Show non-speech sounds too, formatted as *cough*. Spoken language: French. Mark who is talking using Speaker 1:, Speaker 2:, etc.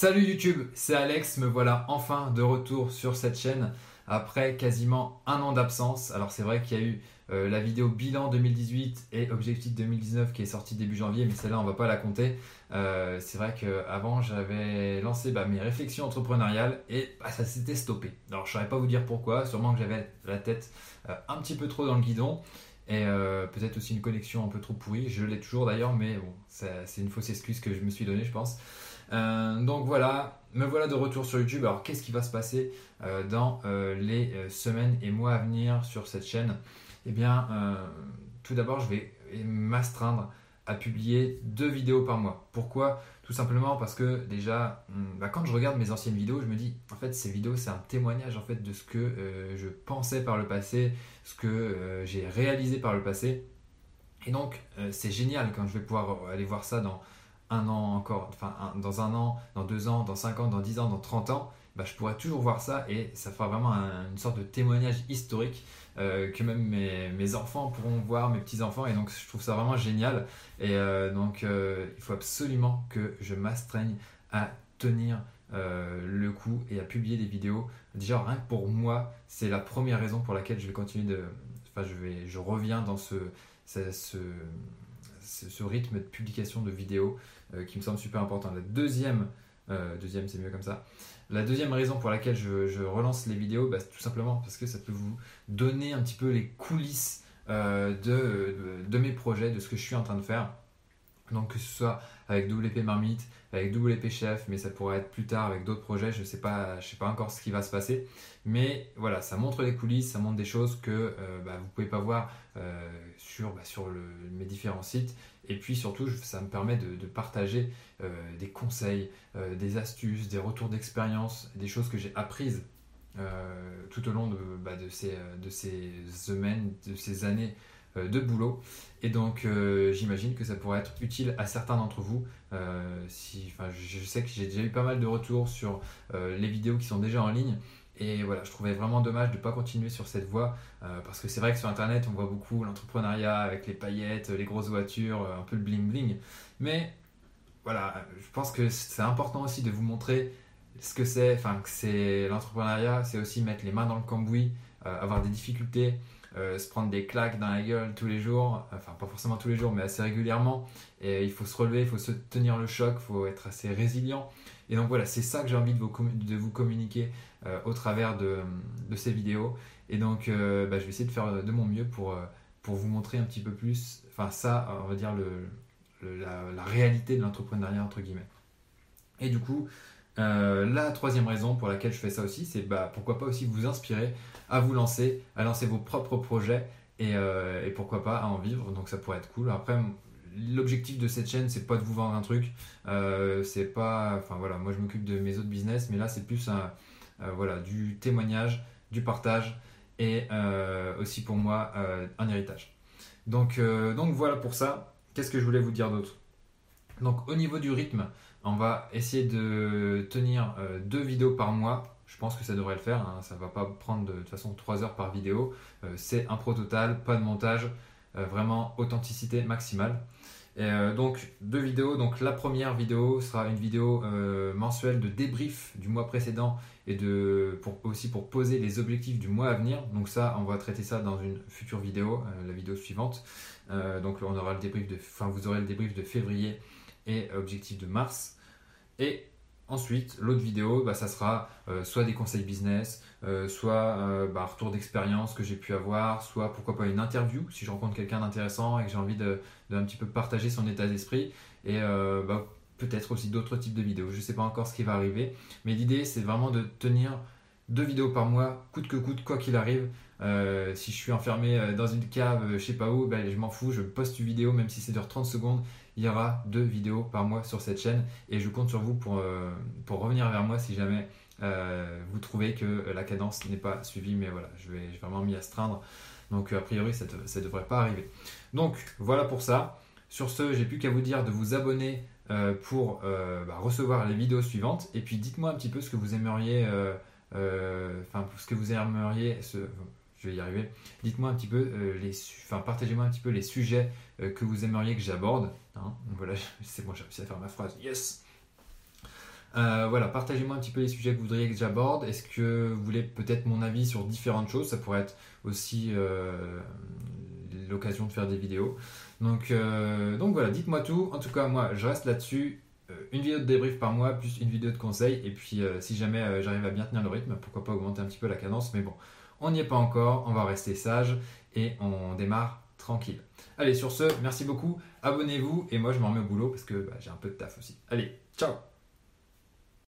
Speaker 1: Salut YouTube, c'est Alex, me voilà enfin de retour sur cette chaîne après quasiment un an d'absence. Alors c'est vrai qu'il y a eu euh, la vidéo bilan 2018 et objectif 2019 qui est sortie début janvier, mais celle-là on va pas la compter. Euh, c'est vrai qu'avant j'avais lancé bah, mes réflexions entrepreneuriales et bah, ça s'était stoppé. Alors je ne saurais pas vous dire pourquoi, sûrement que j'avais la tête euh, un petit peu trop dans le guidon et peut-être aussi une connexion un peu trop pourrie. Je l'ai toujours d'ailleurs, mais bon, c'est une fausse excuse que je me suis donnée, je pense. donc voilà, me voilà de retour sur YouTube. Alors qu'est-ce qui va se passer dans les semaines et mois à venir sur cette chaîne? Eh bien, euh, tout d'abord, je vais m'astreindre publier deux vidéos par mois. Pourquoi? Tout simplement parce que déjà, hmm, bah, quand je regarde mes anciennes vidéos, je me dis, en fait, ces vidéos, c'est un témoignage en fait de ce que euh, je pensais par le passé, ce que euh, j'ai réalisé par le passé. Et donc, c'est génial quand je vais pouvoir aller voir ça dans un an encore, enfin, dans un an, dans deux ans, dans cinq ans, dans dix ans, dans trente ans. Bah, je pourrais toujours voir ça et ça fera vraiment une sorte de témoignage historique euh, que même mes, enfants pourront voir, mes petits-enfants, et donc je trouve ça vraiment génial. Et euh, donc euh, il faut absolument que je m'astreigne à tenir le coup et à publier des vidéos. Déjà, rien que pour moi, c'est la première raison pour laquelle je vais continuer de. Enfin, je, vais, je reviens dans ce, ce, rythme de publication de vidéos qui me semble super important. La deuxième, deuxième raison pour laquelle je, relance les vidéos, bah, tout simplement parce que ça peut vous donner un petit peu les coulisses euh, de, mes projets, de ce que je suis en train de faire. Donc que ce soit avec WP Marmite, avec WP Chef, mais ça pourrait être plus tard avec d'autres projets, je ne sais, pas, encore ce qui va se passer. Mais voilà, ça montre les coulisses, ça montre des choses que euh, bah, vous ne pouvez pas voir euh, sur, bah, mes différents sites. Et puis surtout, ça me permet de, partager euh, des conseils, des astuces, des retours d'expérience, des choses que j'ai apprises tout au long bah, de ces semaines, de ces années de boulot. Et donc, j'imagine que ça pourrait être utile à certains d'entre vous. si, je sais que j'ai déjà eu pas mal de retours sur les vidéos qui sont déjà en ligne. Et voilà, je trouvais vraiment dommage de ne pas continuer sur cette voie, euh, parce que c'est vrai que sur Internet, on voit beaucoup l'entrepreneuriat avec les paillettes, les grosses voitures, euh, un peu le bling-bling. Mais voilà, je pense que c'est important aussi de vous montrer ce que c'est, enfin que c'est l'entrepreneuriat, c'est aussi mettre les mains dans le cambouis, euh, avoir des difficultés, se prendre des claques dans la gueule tous les jours, enfin pas forcément tous les jours, mais assez régulièrement. Et il faut se relever, il faut se tenir le choc, il faut être assez résilient. Et donc voilà, c'est ça que j'ai envie de vous, de vous communiquer euh, au travers de, ces vidéos. Et donc euh, bah, je vais essayer de faire de mon mieux pour, euh, pour vous montrer un petit peu plus, enfin ça, on va dire le, la, réalité de l'entrepreneuriat entre guillemets. Et du coup, la troisième raison pour laquelle je fais ça aussi, c'est bah, pourquoi pas aussi vous inspirer à vous lancer, à lancer vos propres projets et, et, pourquoi pas à en vivre. Donc ça pourrait être cool. Après, l'objectif de cette chaîne, c'est pas de vous vendre un truc. Euh, c'est pas. Enfin voilà, moi je m'occupe de mes autres business, mais là c'est plus euh, voilà, du témoignage, du partage et euh, aussi pour moi un héritage. Donc voilà pour ça. Qu'est-ce que je voulais vous dire d'autre? Donc au niveau du rythme, on va essayer de tenir deux vidéos par mois. Je pense que ça devrait le faire. Hein. Ça va pas prendre de, toute façon trois heures par vidéo. c'est un pro total, pas de montage. Euh, vraiment authenticité maximale. Euh, donc deux vidéos. Donc la première vidéo sera une vidéo euh, mensuelle de débrief du mois précédent et aussi pour poser les objectifs du mois à venir. Donc ça, on va traiter ça dans une future vidéo, la vidéo suivante. donc on aura le débrief de, enfin vous aurez le débrief de février et objectif de mars. Et Ensuite, l'autre vidéo, bah, ça sera euh, soit des conseils business, euh, soit euh, bah, un retour d'expérience que j'ai pu avoir, soit pourquoi pas une interview si je rencontre quelqu'un d'intéressant et que j'ai envie de, un petit peu partager son état d'esprit. Et bah, peut-être aussi d'autres types de vidéos. Je ne sais pas encore ce qui va arriver, mais l'idée c'est vraiment de tenir deux vidéos par mois, coûte que coûte, quoi qu'il arrive. si je suis enfermé dans une cave, je sais pas où, je m'en fous, je poste une vidéo, même si c'est de 30 secondes il y aura deux vidéos par mois sur cette chaîne et je compte sur vous pour, euh, pour revenir vers moi si jamais euh, vous trouvez que la cadence n'est pas suivie. Mais voilà, je vais, vraiment m'y astreindre. Donc a priori, ça ne devrait pas arriver. Donc voilà pour ça. Sur ce, j'ai plus qu'à vous dire de vous abonner euh, pour bah, recevoir les vidéos suivantes. Et puis dites-moi un petit peu ce que vous aimeriez, enfin ce que vous aimeriez, je vais y arriver. Dites-moi un petit peu, les, enfin partagez-moi un petit peu les sujets que vous aimeriez que j'aborde. Hein, voilà, *laughs* c'est bon, j'ai réussi à faire ma phrase. Yes voilà, partagez-moi un petit peu les sujets que vous voudriez que j'aborde. Est-ce que vous voulez peut-être mon avis sur différentes choses? Ça pourrait être aussi l'occasion de faire des vidéos. Donc, donc voilà, dites-moi tout. En tout cas, moi, je reste là-dessus. Une vidéo de débrief par mois, plus une vidéo de conseil. Et puis, si jamais j'arrive à bien tenir le rythme, pourquoi pas augmenter un petit peu la cadence. Mais bon, on n'y est pas encore. On va rester sage et on démarre tranquille. Allez, sur ce, merci beaucoup, abonnez-vous et moi je m'en remets au boulot parce que bah, j'ai un peu de taf aussi. Allez, ciao